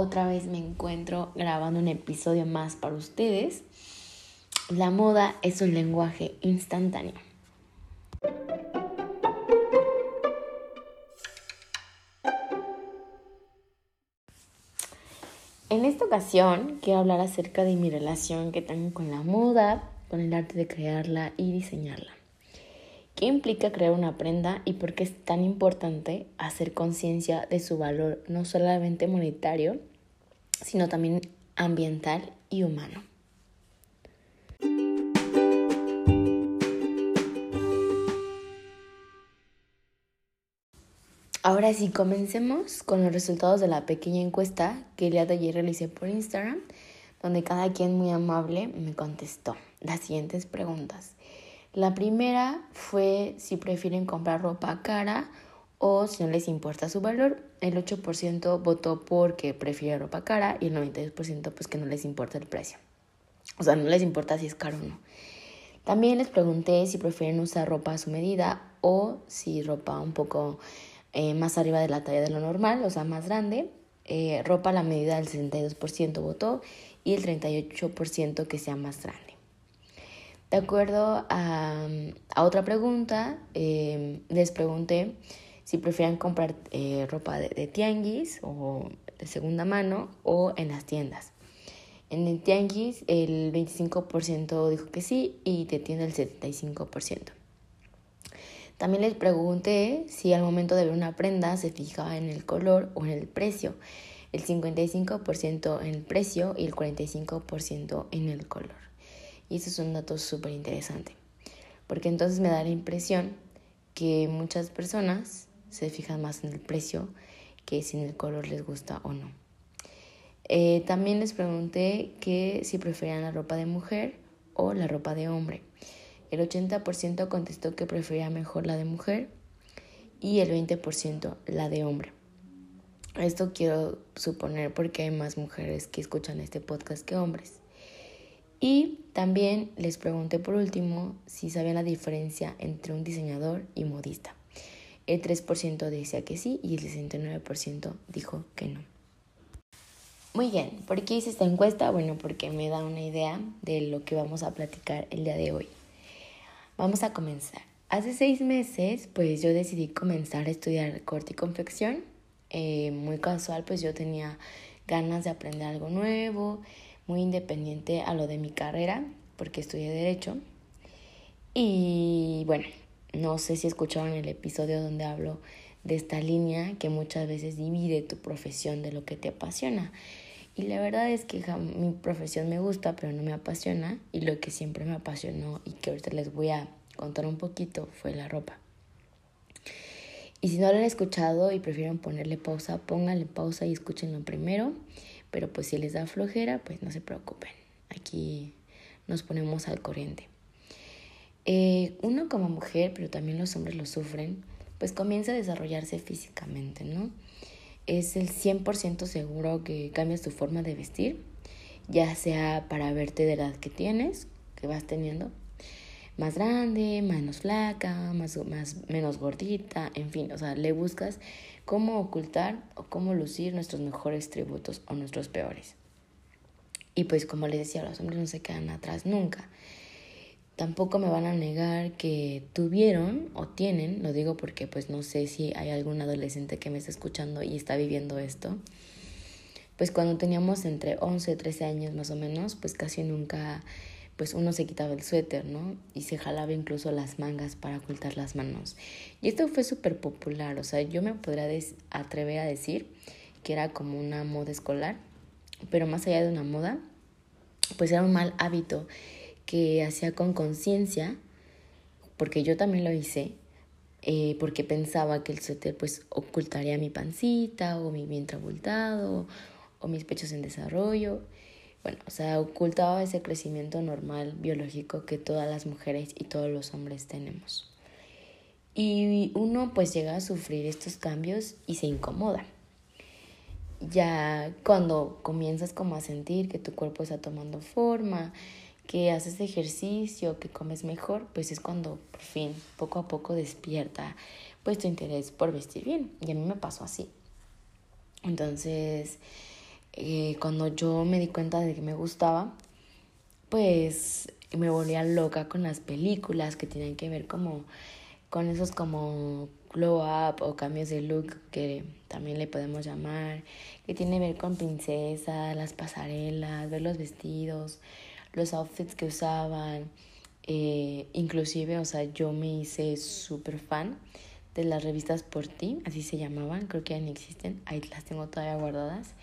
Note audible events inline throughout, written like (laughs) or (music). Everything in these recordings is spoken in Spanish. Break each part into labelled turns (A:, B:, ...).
A: Otra vez me encuentro grabando un episodio más para ustedes. La moda es un lenguaje instantáneo. En esta ocasión quiero hablar acerca de mi relación que tengo con la moda, con el arte de crearla y diseñarla. ¿Qué implica crear una prenda y por qué es tan importante hacer conciencia de su valor no solamente monetario, sino también ambiental y humano? Ahora sí, comencemos con los resultados de la pequeña encuesta que el día de ayer realicé por Instagram, donde cada quien muy amable me contestó las siguientes preguntas. La primera fue si prefieren comprar ropa cara o si no les importa su valor. El 8% votó porque prefiere ropa cara y el 92% pues que no les importa el precio. O sea, no les importa si es caro o no. También les pregunté si prefieren usar ropa a su medida o si ropa un poco eh, más arriba de la talla de lo normal, o sea, más grande. Eh, ropa a la medida del 62% votó y el 38% que sea más grande. De acuerdo a, otra pregunta, em, les pregunté si prefieren comprar eh, ropa de, tianguis o de segunda mano o en las tiendas. En el tianguis el 25% dijo que sí y de tienda el 75%. También les pregunté si al momento de ver una prenda se fijaba en el color o en el precio. El 55% en el precio y el 45% en el color. Y eso es un dato súper interesante, porque entonces me da la impresión que muchas personas se fijan más en el precio que si en el color les gusta o no. Eh, también les pregunté que si preferían la ropa de mujer o la ropa de hombre. El 80% contestó que prefería mejor la de mujer y el 20% la de hombre. Esto quiero suponer porque hay más mujeres que escuchan este podcast que hombres. Y también les pregunté por último si sabían la diferencia entre un diseñador y modista. El 3% decía que sí y el 69% dijo que no. Muy bien, ¿por qué hice esta encuesta? Bueno, porque me da una idea de lo que vamos a platicar el día de hoy. Vamos a comenzar. Hace seis meses, pues yo decidí comenzar a estudiar corte y confección. Eh, muy casual, pues yo tenía ganas de aprender algo nuevo muy independiente a lo de mi carrera, porque estudié derecho. Y bueno, no sé si escucharon el episodio donde hablo de esta línea que muchas veces divide tu profesión de lo que te apasiona. Y la verdad es que mi profesión me gusta, pero no me apasiona. Y lo que siempre me apasionó y que ahorita les voy a contar un poquito fue la ropa. Y si no lo han escuchado y prefieren ponerle pausa, pónganle pausa y escúchenlo primero. Pero pues si les da flojera, pues no se preocupen. Aquí nos ponemos al corriente. Eh, uno como mujer, pero también los hombres lo sufren, pues comienza a desarrollarse físicamente, ¿no? Es el 100% seguro que cambias tu forma de vestir, ya sea para verte de la edad que tienes, que vas teniendo, más grande, menos flaca, más, más, menos gordita, en fin, o sea, le buscas cómo ocultar o cómo lucir nuestros mejores tributos o nuestros peores. Y pues como les decía, los hombres no se quedan atrás nunca. Tampoco me van a negar que tuvieron o tienen, lo digo porque pues no sé si hay algún adolescente que me está escuchando y está viviendo esto. Pues cuando teníamos entre 11 y 13 años más o menos, pues casi nunca pues uno se quitaba el suéter, ¿no? Y se jalaba incluso las mangas para ocultar las manos. Y esto fue súper popular, o sea, yo me podría atrever a decir que era como una moda escolar, pero más allá de una moda, pues era un mal hábito que hacía con conciencia, porque yo también lo hice, eh, porque pensaba que el suéter pues ocultaría mi pancita o mi vientre abultado o mis pechos en desarrollo. Bueno, o sea, ocultaba ese crecimiento normal biológico que todas las mujeres y todos los hombres tenemos. Y uno pues llega a sufrir estos cambios y se incomoda. Ya cuando comienzas como a sentir que tu cuerpo está tomando forma, que haces ejercicio, que comes mejor, pues es cuando por fin, poco a poco despierta pues tu interés por vestir bien. Y a mí me pasó así. Entonces, eh, cuando yo me di cuenta de que me gustaba, pues me volvía loca con las películas que tienen que ver como con esos como glow up o cambios de look que también le podemos llamar, que tiene que ver con princesas, las pasarelas, ver los vestidos, los outfits que usaban, eh, inclusive, o sea, yo me hice súper fan de las revistas por ti, así se llamaban, creo que ya ni existen, ahí las tengo todavía guardadas.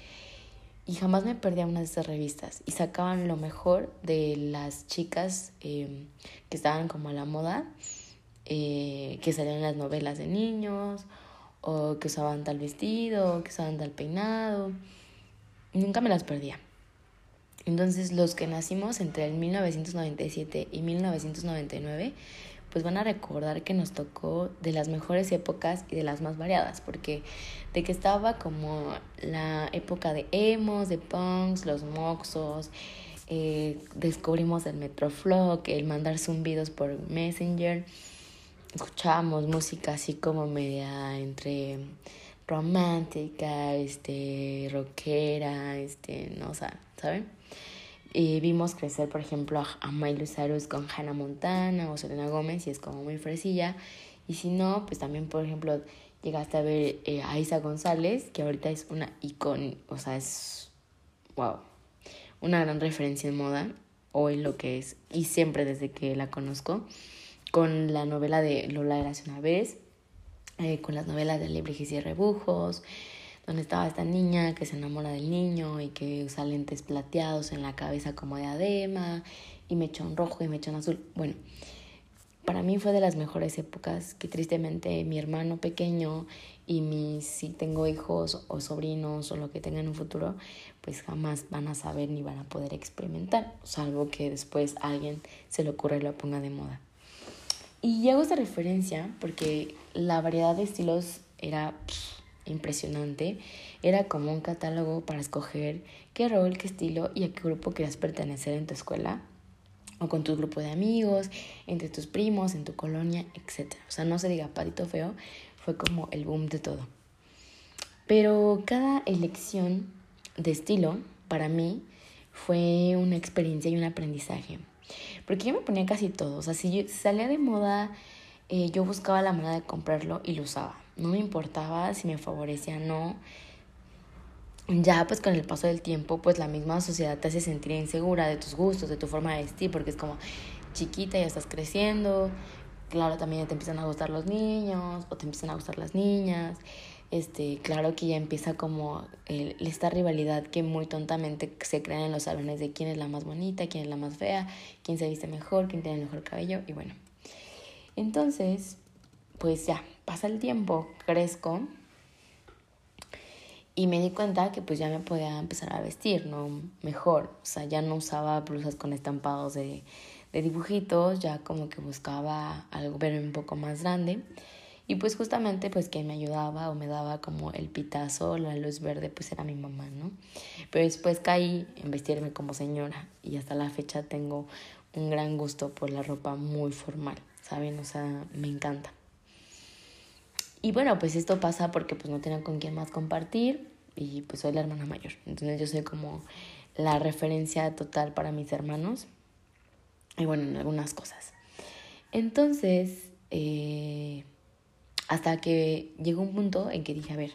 A: Y jamás me perdía una de esas revistas. Y sacaban lo mejor de las chicas eh, que estaban como a la moda, eh, que salían las novelas de niños, o que usaban tal vestido, que usaban tal peinado. Nunca me las perdía. Entonces los que nacimos entre el 1997 y 1999, pues van a recordar que nos tocó de las mejores épocas y de las más variadas, porque de que estaba como la época de emos, de punks, los moxos, eh, descubrimos el Metroflog, el mandar zumbidos por Messenger, escuchábamos música así como media entre romántica, este, rockera, este, no, o sea, ¿saben? Vimos crecer, por ejemplo, a Miley Cyrus con Hannah Montana o Selena Gómez y es como muy fresilla. Y si no, pues también, por ejemplo, llegaste a ver eh, a Isa González, que ahorita es una icon, o sea, es, wow, una gran referencia en moda en lo que es, y siempre desde que la conozco, con la novela de Lola Gracia una vez, eh, con las novelas de Lebrijes y Rebujos, donde estaba esta niña que se enamora del niño y que usa lentes plateados en la cabeza como diadema y mechón rojo y mechón azul. Bueno, para mí fue de las mejores épocas que tristemente mi hermano pequeño y mis, si tengo hijos o sobrinos o lo que tengan en un futuro, pues jamás van a saber ni van a poder experimentar, salvo que después alguien se le ocurra y lo ponga de moda. Y hago esta referencia porque la variedad de estilos era impresionante. Era como un catálogo para escoger qué rol, qué estilo y a qué grupo querías pertenecer en tu escuela o con tu grupo de amigos, entre tus primos, en tu colonia, etc. O sea, no se diga patito feo, fue como el boom de todo. Pero cada elección de estilo, para mí, fue una experiencia y un aprendizaje. Porque yo me ponía casi todo. O sea, si salía de moda, eh, yo buscaba la manera de comprarlo y lo usaba. No me importaba si me favorecía o no. Ya pues con el paso del tiempo, pues la misma sociedad te hace sentir insegura de tus gustos, de tu forma de vestir, porque es como chiquita, ya estás creciendo. Claro, también te empiezan a gustar los niños o te empiezan a gustar las niñas este, claro que ya empieza como esta rivalidad que muy tontamente se crea en los salones de quién es la más bonita, quién es la más fea, quién se viste mejor, quién tiene el mejor cabello y bueno. Entonces, pues ya, pasa el tiempo, crezco y me di cuenta que pues ya me podía empezar a vestir, ¿no? Mejor, o sea, ya no usaba blusas con estampados de, de dibujitos, ya como que buscaba algo ver un poco más grande. Y pues justamente pues quien me ayudaba o me daba como el pitazo, la luz verde, pues era mi mamá, ¿no? Pero después caí en vestirme como señora y hasta la fecha tengo un gran gusto por la ropa muy formal, ¿saben? O sea, me encanta. Y bueno, pues esto pasa porque pues no tenía con quién más compartir y pues soy la hermana mayor. Entonces yo soy como la referencia total para mis hermanos y bueno, en algunas cosas. Entonces, eh, hasta que llegó un punto en que dije, a ver,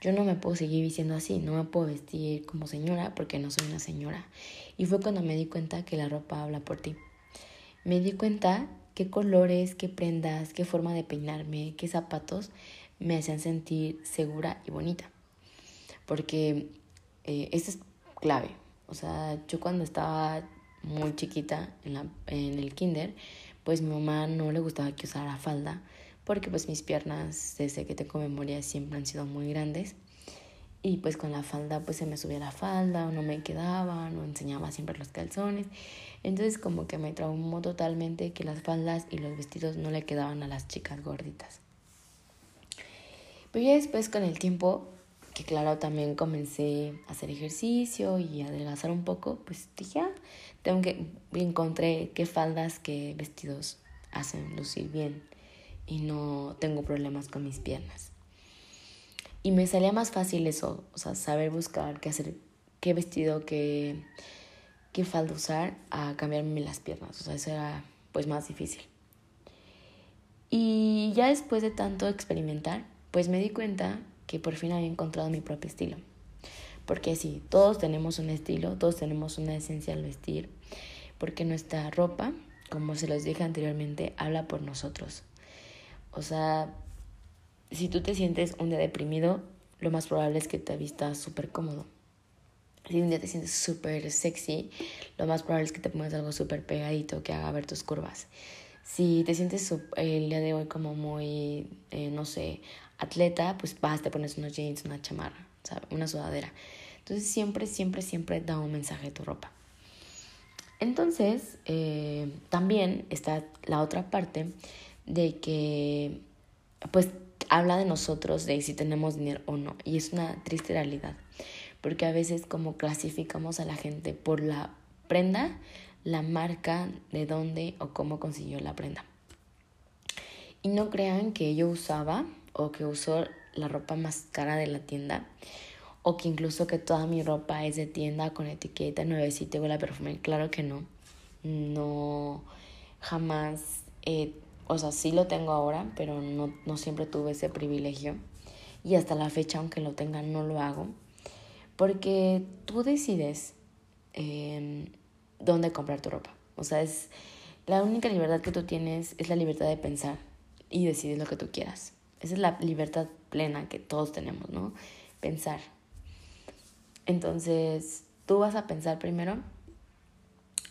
A: yo no me puedo seguir vistiendo así, no me puedo vestir como señora porque no soy una señora. Y fue cuando me di cuenta que la ropa habla por ti. Me di cuenta qué colores, qué prendas, qué forma de peinarme, qué zapatos me hacían sentir segura y bonita. Porque eh, es clave. O sea, yo cuando estaba muy chiquita en, la, en el kinder, pues mi mamá no le gustaba que usara falda porque pues mis piernas desde que tengo memoria siempre han sido muy grandes y pues con la falda pues se me subía la falda o no me quedaba, no enseñaba siempre los calzones. Entonces como que me traumó totalmente que las faldas y los vestidos no le quedaban a las chicas gorditas. Pero ya después con el tiempo, que claro también comencé a hacer ejercicio y adelgazar un poco, pues dije, ah, tengo que encontré qué faldas, qué vestidos hacen lucir bien y no tengo problemas con mis piernas. Y me salía más fácil eso, o sea, saber buscar qué hacer, qué vestido, qué, qué falda usar a cambiarme las piernas. O sea, eso era pues más difícil. Y ya después de tanto experimentar, pues me di cuenta que por fin había encontrado mi propio estilo. Porque sí, todos tenemos un estilo, todos tenemos una esencia al vestir, porque nuestra ropa, como se los dije anteriormente, habla por nosotros. O sea, si tú te sientes un día deprimido, lo más probable es que te vistas súper cómodo. Si un día te sientes súper sexy, lo más probable es que te pongas algo súper pegadito que haga ver tus curvas. Si te sientes el día de hoy como muy, eh, no sé, atleta, pues vas, te pones unos jeans, una chamarra, una sudadera. Entonces siempre, siempre, siempre da un mensaje de tu ropa. Entonces, eh, también está la otra parte de que, pues, habla de nosotros, de si tenemos dinero o no. Y es una triste realidad, porque a veces como clasificamos a la gente por la prenda, la marca, de dónde o cómo consiguió la prenda. Y no crean que yo usaba o que uso la ropa más cara de la tienda o que incluso que toda mi ropa es de tienda con etiqueta nuevecita y huele a perfume. Claro que no. No, jamás he o sea, sí lo tengo ahora, pero no, no siempre tuve ese privilegio. Y hasta la fecha, aunque lo tenga, no lo hago. Porque tú decides em, dónde comprar tu ropa. O sea, es la única libertad que tú tienes es la libertad de pensar y decidir lo que tú quieras. Esa es la libertad plena que todos tenemos, ¿no? Pensar. Entonces, tú vas a pensar primero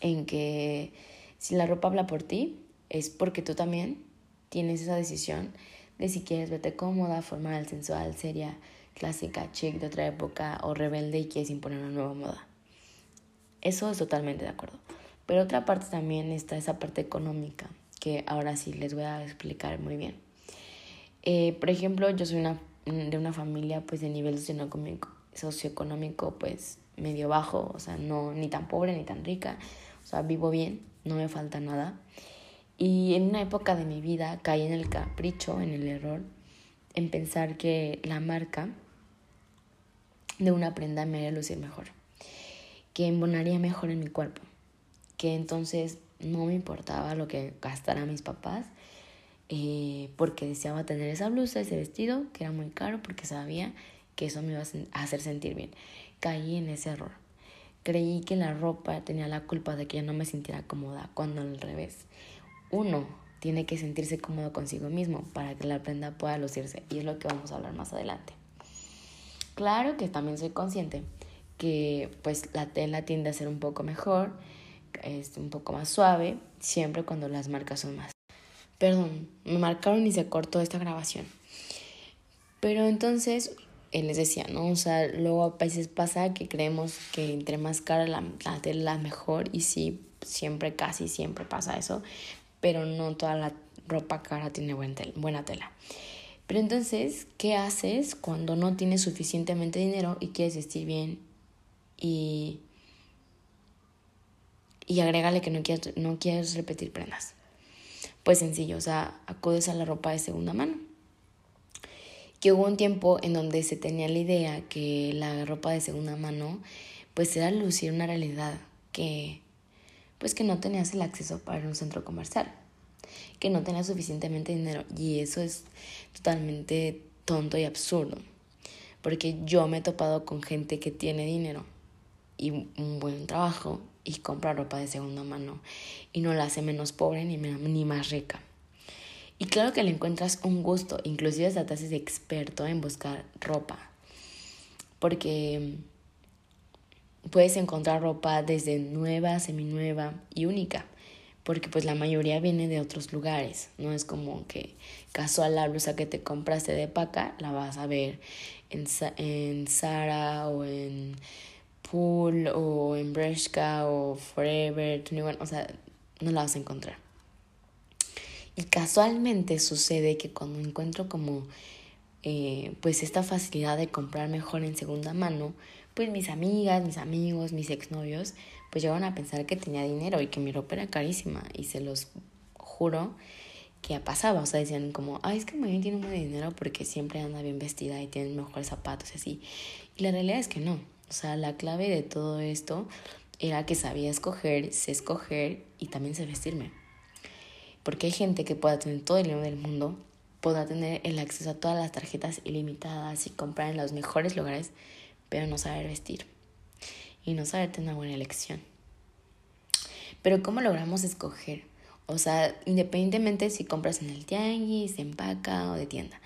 A: en que si la ropa habla por ti, es porque tú también tienes esa decisión de si quieres verte cómoda, formal, sensual, seria, clásica, chic de otra época o rebelde y quieres imponer una nueva moda. Eso es totalmente de acuerdo. Pero otra parte también está esa parte económica, que ahora sí les voy a explicar muy bien. Eh, por ejemplo, yo soy una, de una familia pues de nivel socioeconómico, socioeconómico pues medio bajo, o sea, no ni tan pobre ni tan rica, o sea, vivo bien, no me falta nada. Y en una época de mi vida caí en el capricho, en el error, en pensar que la marca de una prenda me haría lucir mejor, que embonaría mejor en mi cuerpo, que entonces no me importaba lo que gastaran mis papás, eh, porque deseaba tener esa blusa, ese vestido, que era muy caro, porque sabía que eso me iba a hacer sentir bien. Caí en ese error. Creí que la ropa tenía la culpa de que yo no me sintiera cómoda, cuando al revés uno tiene que sentirse cómodo consigo mismo para que la prenda pueda lucirse y es lo que vamos a hablar más adelante. Claro que también soy consciente que pues la tela tiende a ser un poco mejor, es un poco más suave, siempre cuando las marcas son más. Perdón, me marcaron y se cortó esta grabación. Pero entonces, él les decía, ¿no? O sea, luego a veces pasa que creemos que entre más cara la, la tela mejor y sí, siempre, casi siempre pasa eso, pero no toda la ropa cara tiene buena tela. Pero entonces, ¿qué haces cuando no tienes suficientemente dinero y quieres vestir bien y, y agrégale que no quieres, no quieres repetir prendas? Pues sencillo, o sea, acudes a la ropa de segunda mano. Que hubo un tiempo en donde se tenía la idea que la ropa de segunda mano pues era lucir una realidad que pues que no tenías el acceso para un centro comercial, que no tenías suficientemente dinero y eso es totalmente tonto y absurdo, porque yo me he topado con gente que tiene dinero y un buen trabajo y compra ropa de segunda mano y no la hace menos pobre ni, ni más rica. Y claro que le encuentras un gusto, inclusive hasta te haces experto en buscar ropa, porque puedes encontrar ropa desde nueva, seminueva y única, porque pues la mayoría viene de otros lugares, no es como que casual la blusa que te compraste de paca la vas a ver en, en Zara o en Pool o en Bershka o Forever, 21, o sea, no la vas a encontrar. Y casualmente sucede que cuando encuentro como eh, pues esta facilidad de comprar mejor en segunda mano, pues mis amigas, mis amigos, mis exnovios, pues llegaron a pensar que tenía dinero y que mi ropa era carísima. Y se los juro que pasaba. O sea, decían como, ay, es que muy tiene un buen dinero porque siempre anda bien vestida y tiene mejores zapatos y así. Y la realidad es que no. O sea, la clave de todo esto era que sabía escoger, sé escoger y también sé vestirme. Porque hay gente que pueda tener todo el dinero del mundo, pueda tener el acceso a todas las tarjetas ilimitadas y comprar en los mejores lugares, pero no saber vestir y no saber tener una buena elección. Pero ¿cómo logramos escoger? O sea, independientemente si compras en el tianguis, en paca o de tienda.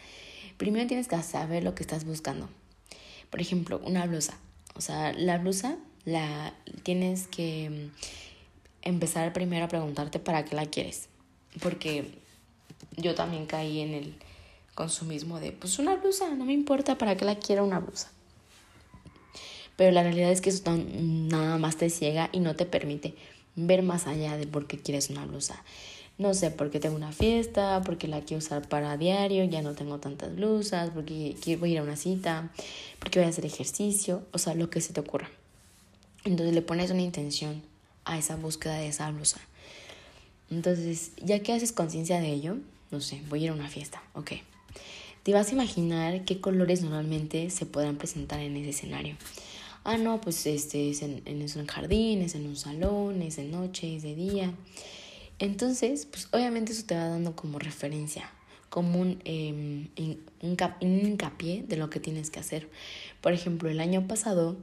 A: Primero tienes que saber lo que estás buscando. Por ejemplo, una blusa. O sea, la blusa la tienes que mm, empezar primero a preguntarte para qué la quieres porque yo también caí en el consumismo de, pues una blusa, no me importa para qué la quiera una blusa. Pero la realidad es que eso nada más te ciega y no te permite ver más allá de por qué quieres una blusa. No sé, porque tengo una fiesta, porque la quiero usar para diario, ya no tengo tantas blusas, porque quiero ir a una cita, porque voy a hacer ejercicio, o sea, lo que se te ocurra. Entonces le pones una intención a esa búsqueda de esa blusa. Entonces, ya que haces conciencia de ello, no sé, voy a ir a una fiesta, ok. Te vas a imaginar qué colores normalmente se podrán presentar en ese escenario. Ah, no, pues este es en, un jardín, es en un salón, es de noche, es de día. Entonces, pues obviamente eso te va dando como referencia, como un, eh, un, hincapié de lo que tienes que hacer. Por ejemplo, el año pasado,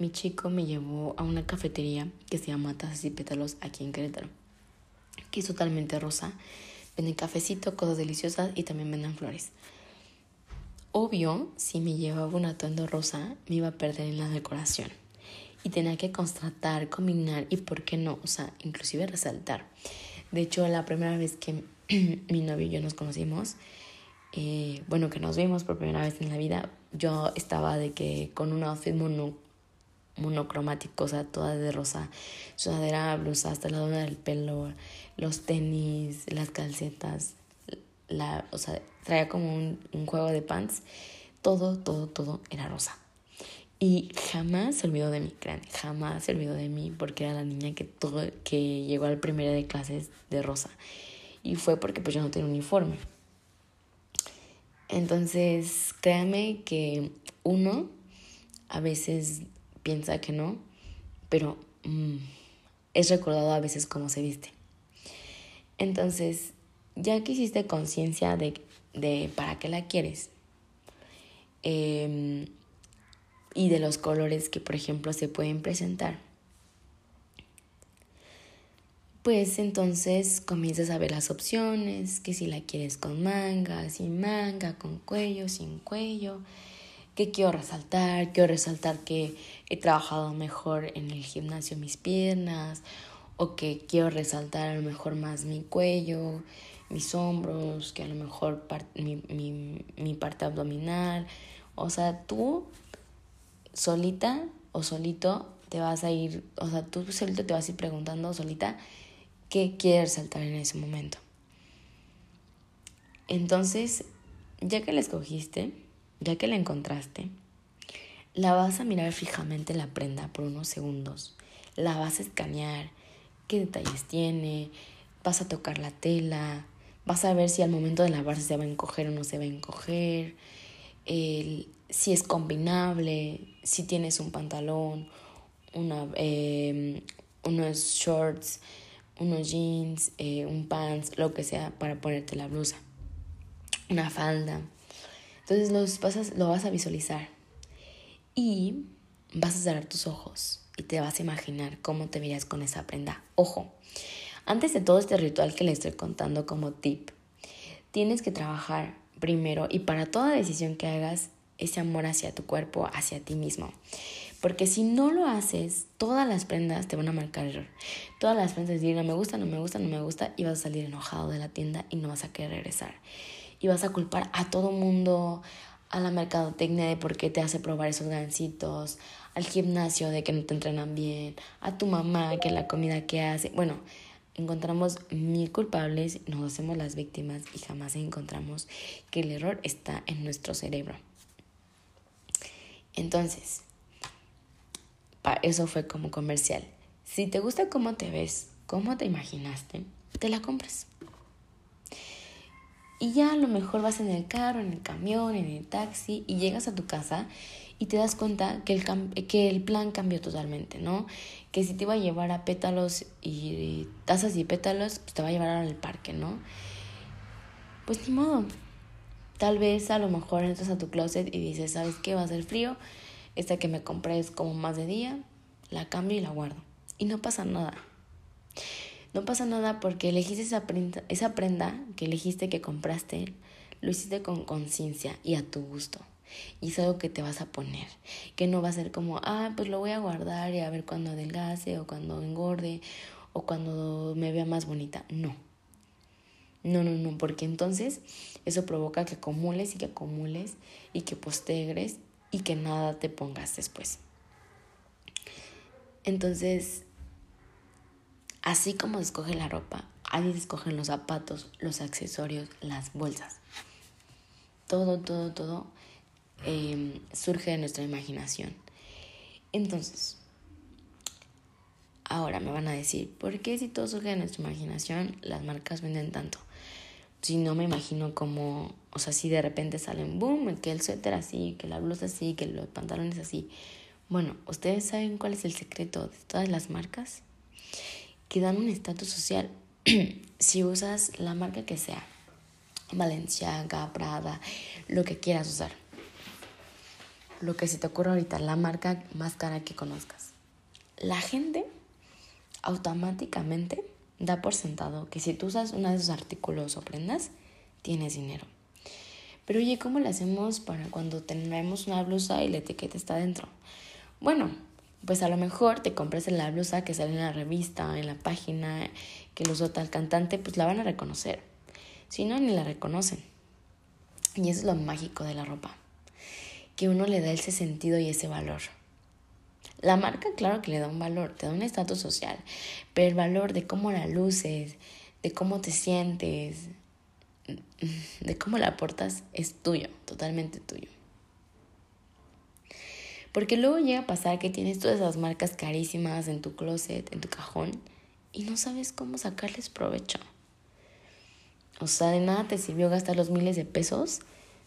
A: mi chico me llevó a una cafetería que se llama Tazas y Pétalos aquí en Querétaro que es totalmente rosa. Venden cafecito, cosas deliciosas y también venden flores. Obvio, si me llevaba un atuendo rosa, me iba a perder en la decoración. Y tenía que constatar, combinar y, ¿por qué no? O sea, inclusive resaltar. De hecho, la primera vez que (clears throat) mi novio y yo nos conocimos, eh, bueno, que nos vimos por primera vez en la vida, yo estaba de que con un outfit mono, monocromático, o sea, toda de rosa, sudadera, blusa, hasta la dona del pelo, los tenis, las calcetas, la, o sea, traía como un, juego de pants, todo, todo, todo era rosa. Y jamás se olvidó de mí, crean, jamás se olvidó de mí porque era la niña que, todo, que llegó al primer de clases de rosa. Y fue porque pues yo no tenía uniforme. Entonces, créanme que uno a veces piensa que no, pero mm, es recordado a veces cómo se viste. Entonces, ya que hiciste conciencia de, de, para qué la quieres. Em, y de los colores que, por ejemplo, se pueden presentar, pues entonces comienzas a ver las opciones, que si la quieres con manga, sin manga, con cuello, sin cuello, que quiero resaltar, quiero resaltar que he trabajado mejor en el gimnasio mis piernas o que quiero resaltar a lo mejor más mi cuello, mis hombros, que a lo mejor mi, mi, mi parte abdominal. O sea, tú solita o solito te vas a ir, o sea, tú solito te vas a ir preguntando solita qué quieres resaltar en ese momento. Entonces, ya que la escogiste, ya que la encontraste, la vas a mirar fijamente la prenda por unos segundos, la vas a escanear, qué detalles tiene, vas a tocar la tela, vas a ver si al momento de lavarse se va a encoger o no se va a encoger, si es combinable, si tienes un pantalón, una, em, unos shorts, unos jeans, eh, un pants, lo que sea para ponerte la blusa, una falda. Entonces los vas lo vas a visualizar y vas a cerrar tus ojos y te vas a imaginar cómo te verías con esa prenda. Ojo, antes de todo este ritual que le estoy contando como tip, tienes que trabajar primero y para toda decisión que hagas ese amor hacia tu cuerpo, hacia ti mismo. Porque si no lo haces, todas las prendas te van a marcar error. Todas las prendas te no me gusta, no me gusta, no me gusta, y vas a salir enojado de la tienda y no vas a querer regresar. Y vas a culpar a todo mundo, a la mercadotecnia de por qué te hace probar esos gancitos, al gimnasio de que no te entrenan bien, a tu mamá que la comida que hace. Bueno, encontramos mil culpables, nos hacemos las víctimas y jamás encontramos que el error está en nuestro cerebro. Entonces, eso fue como comercial. Si te gusta cómo te ves, cómo te imaginaste, te la compras. Y ya a lo mejor vas en el carro, en el camión, en el taxi y llegas a tu casa y te das cuenta que el, que el plan cambió totalmente, ¿no? Que si te iba a llevar a pétalos y tazas y pétalos, pues te va a llevar al parque, ¿no? Pues ni modo. Tal vez a lo mejor entras a tu closet y dices, ¿sabes qué? Va a ser frío. Esta que me compré es como más de día. La cambio y la guardo. Y no pasa nada. No pasa nada porque elegiste esa prenda, esa prenda que elegiste que compraste, lo hiciste con conciencia y a tu gusto. Y es algo que te vas a poner, que no va a ser como, ah, pues lo voy a guardar y a ver cuando adelgace o cuando engorde o cuando me vea más bonita. No. No, no, no, porque entonces eso provoca que acumules y que acumules y que postegres y que nada te pongas después. Entonces, así como se escoge la ropa, ahí se escogen los zapatos, los accesorios, las bolsas. Todo, todo, todo Em, surge de nuestra imaginación. Entonces, ahora me van a decir, ¿por qué si todo surge de nuestra imaginación las marcas venden tanto? Si no me imagino como, o sea, si de repente salen, boom, que el suéter así, que la blusa así, que los pantalones así. Bueno, ¿ustedes saben cuál es el secreto de todas las marcas? Que dan un estatus social. (clears throat) si usas la marca que sea, Valenciaga, Prada, lo que quieras usar lo que se te ocurra ahorita, la marca más cara que conozcas. La gente automáticamente da por sentado que si tú usas uno de esos artículos o prendas, tienes dinero. Pero oye, ¿cómo lo hacemos para cuando tenemos una blusa y la etiqueta está dentro? Bueno, pues a lo mejor te compras la blusa que sale en la revista, en la página, que lo usó tal cantante, pues la van a reconocer. Si no, ni la reconocen. Y eso es lo mágico de la ropa que uno le da ese sentido y ese valor. La marca, claro que le da un valor, te da un estatus social, pero el valor de cómo la luces, de cómo te sientes, de cómo la portas es tuyo, totalmente tuyo. Porque luego llega a pasar que tienes todas esas marcas carísimas en tu closet, en tu cajón, y no sabes cómo sacarles provecho. O sea, de nada te sirvió gastar los miles de pesos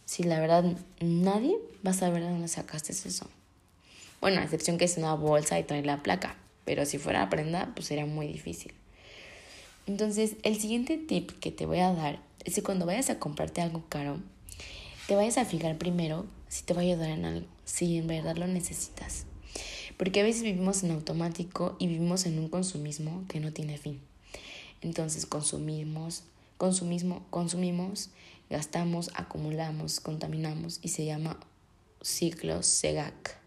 A: si la verdad nadie va a saber de dónde sacaste eso. Bueno, a excepción que es una bolsa y trae la placa, pero si fuera prenda, pues sería muy difícil. Entonces, el siguiente tip que te voy a dar es que cuando vayas a comprarte algo caro, te vayas a fijar primero si te va a ayudar en algo, si en verdad lo necesitas. Porque a veces vivimos en automático y vivimos en un consumismo que no tiene fin. Entonces consumimos, consumimos, consumimos gastamos, acumulamos, contaminamos y se llama ciclo SEGAC.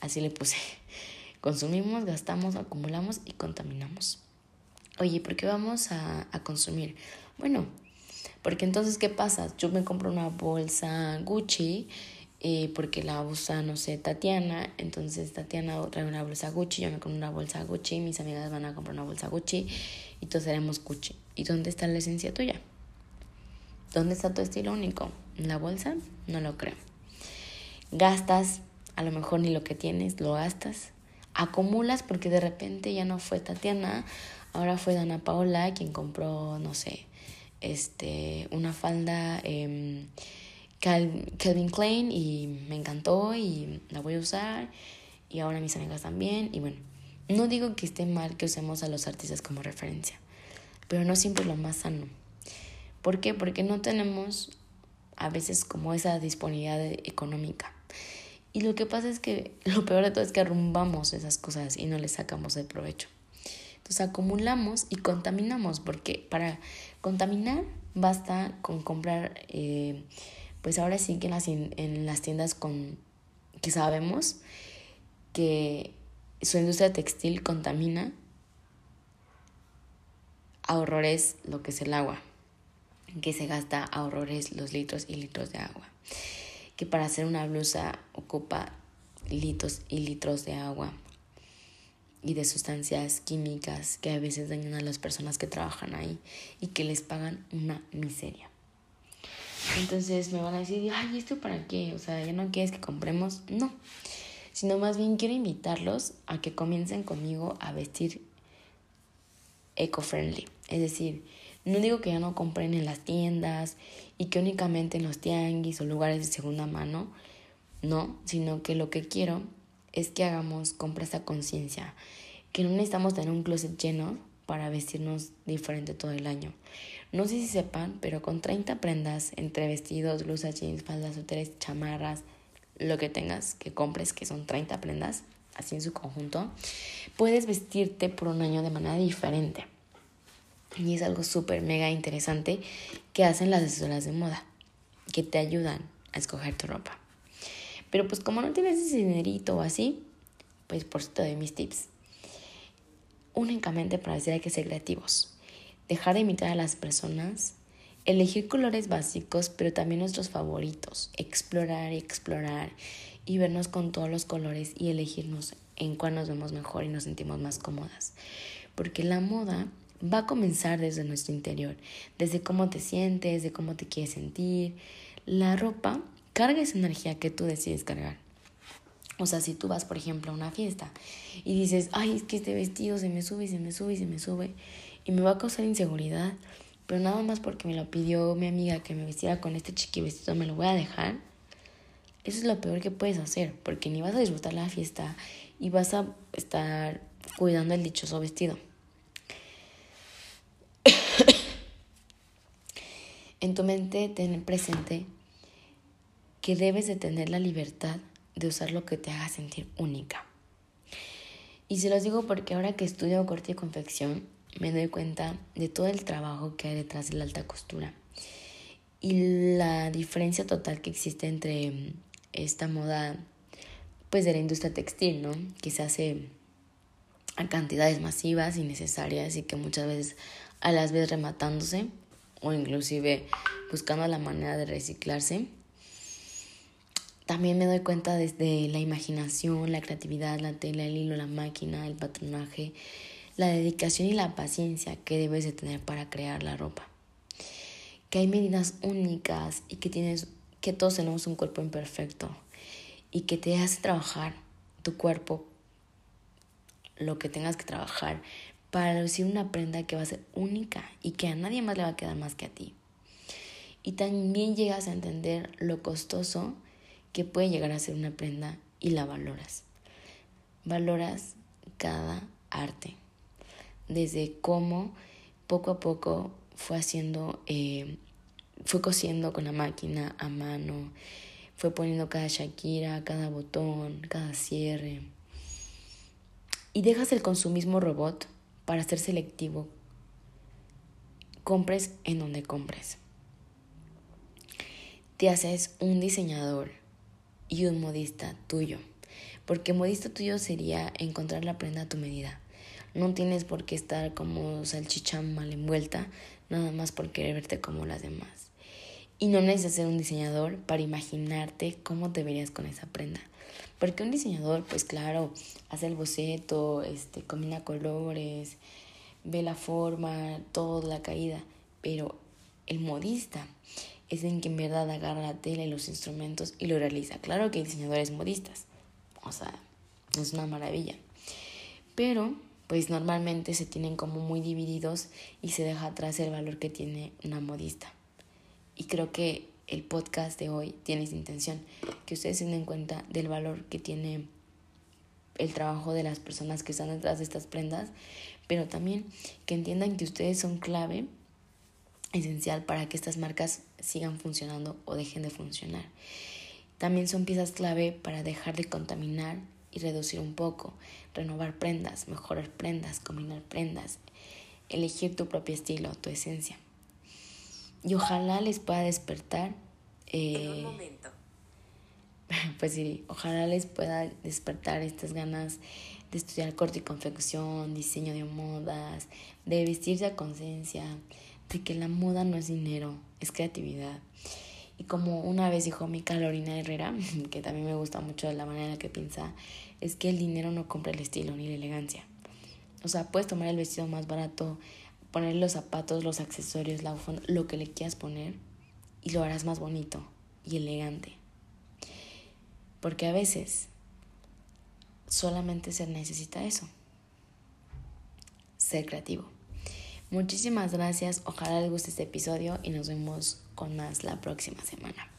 A: Así le puse. (laughs) Consumimos, gastamos, acumulamos y contaminamos. Oye, ¿por qué vamos a, consumir? Bueno, porque entonces, ¿qué pasa? Yo me compro una bolsa Gucci eh, porque la usa, no sé, Tatiana. Entonces Tatiana trae una bolsa Gucci, yo me compro una bolsa Gucci, mis amigas van a comprar una bolsa Gucci y todos haremos Gucci. ¿Y dónde está la esencia tuya? ¿Dónde está tu estilo único? ¿En la bolsa? No lo creo. Gastas, a lo mejor ni lo que tienes, lo gastas. Acumulas porque de repente ya no fue Tatiana, ahora fue Dana Paola quien compró, no sé, este, una falda eh, Calvin Klein y me encantó y la voy a usar y ahora mis amigas también y bueno, no digo que esté mal que usemos a los artistas como referencia, pero no siempre lo más sano. ¿Por qué? Porque no tenemos a veces como esa disponibilidad económica. Y lo que pasa es que (laughs) lo peor de todo es que arrumbamos esas cosas y no le sacamos el provecho. Entonces acumulamos y contaminamos, porque para contaminar basta con comprar, eh, pues ahora sí que en las, en las tiendas con, que sabemos, que su industria textil contamina a horrores lo que es el agua, que se gasta a horrores los litros y litros de agua, que para hacer una blusa ocupa litros y litros de agua y de sustancias químicas que a veces dañan a las personas que trabajan ahí y que les pagan una miseria. Entonces me van a decir, ay, ¿esto para qué? O sea, ¿ya no quieres que compremos? No, sino más bien quiero invitarlos a que comiencen conmigo a vestir eco-friendly. Es decir, no digo que ya no compren en las tiendas y que únicamente en los tianguis o lugares de segunda mano, no, sino que lo que quiero es que hagamos compras a conciencia, que no necesitamos tener un closet lleno para vestirnos diferente todo el año. No sé si sepan, pero con 30 prendas entre vestidos, blusas, jeans, faldas, úteres, chamarras, lo que tengas que compres, que son 30 prendas, así en su conjunto, puedes vestirte por un año de manera diferente. Y es algo súper mega interesante que hacen las asesoras de moda, que te ayudan a escoger tu ropa. Pero pues como no tienes ese dinerito o así, pues por eso te doy mis tips. Únicamente para decir hay que ser creativos. Dejar de imitar a las personas Elegir colores básicos, pero también nuestros favoritos. Explorar y explorar y vernos con todos los colores y elegirnos en cuál nos vemos mejor y nos sentimos más cómodas. Porque la moda va a comenzar desde nuestro interior, desde cómo te sientes, de cómo te quieres sentir. La ropa carga esa energía que tú decides cargar. O sea, si tú vas, por ejemplo, a una fiesta y dices, ay, es que este vestido se me sube y se me sube y se me sube y me va a causar inseguridad, pero nada más porque me lo pidió mi amiga que me vistiera con este chiqui vestido, me lo voy a dejar. Eso es lo peor que puedes hacer, porque ni vas a disfrutar la fiesta y vas a estar cuidando el dichoso vestido. En tu mente ten presente que debes de tener la libertad de usar lo que te haga sentir única. Y se los digo porque ahora que estudio corte y confección, me doy cuenta de todo el trabajo que hay detrás de la alta costura y la diferencia total que existe entre mm, esta moda pues de la industria textil, ¿no? Que se hace a cantidades masivas y necesarias y que muchas veces a las veces rematándose o inclusive buscando la manera de reciclarse. También me doy cuenta desde la imaginación, la creatividad, la tela, el hilo, la máquina, el patronaje, la dedicación y la paciencia que debes de tener para crear la ropa. Que hay medidas únicas y que tienes que todos tenemos un cuerpo imperfecto y que te hace trabajar tu cuerpo lo que tengas que trabajar para lucir una prenda que va a ser única y que a nadie más le va a quedar más que a ti. Y también llegas a entender lo costoso que puede llegar a ser una prenda y la valoras. Valoras cada arte desde cómo poco a poco fue haciendo, eh, fue cosiendo con la máquina a mano, fue poniendo cada Shakira, cada botón, cada cierre. Y dejas el consumismo robot para ser selectivo. Compres en donde compres. Te haces un diseñador y un modista tuyo. Porque modista tuyo sería encontrar la prenda a tu medida no tienes por qué estar como salchicha mal envuelta, nada más por querer verte como las demás. Y no necesitas ser un diseñador para imaginarte cómo te verías con esa prenda. Porque un diseñador, pues claro, hace el boceto, este, combina colores, ve la forma, toda la caída. Pero el modista es en que en verdad agarra la tela y los instrumentos y lo realiza. Claro que hay diseñadores modistas. O sea, es una maravilla. Pero pues normalmente se tienen como muy divididos y se deja atrás el valor que tiene una modista. Y creo que el podcast de hoy tiene esa intención, que ustedes se den cuenta del valor que tiene el trabajo de las personas que están detrás de estas prendas, pero también que entiendan que ustedes son clave esencial para que estas marcas sigan funcionando o dejen de funcionar. También son piezas clave para dejar de contaminar y reducir un poco, renovar prendas, mejorar prendas, combinar prendas, elegir tu propio estilo, tu esencia. Y ojalá les pueda despertar.
B: Eh, en un momento. (laughs)
A: pues sí, ojalá les pueda despertar estas ganas de estudiar corte y confección, diseño de modas, de vestirse a conciencia, de que la moda no es dinero, es creatividad. Y como una vez dijo mi Carolina Herrera, (laughs) que también me gusta mucho la manera en la que piensa, es que el dinero no compra el estilo ni la elegancia. O sea, puedes tomar el vestido más barato, poner los zapatos, los accesorios, la bufanda, lo que le quieras poner y lo harás más bonito y elegante. Porque a veces solamente se necesita eso. Ser creativo. Muchísimas gracias, ojalá les guste este episodio y nos vemos con más la próxima semana.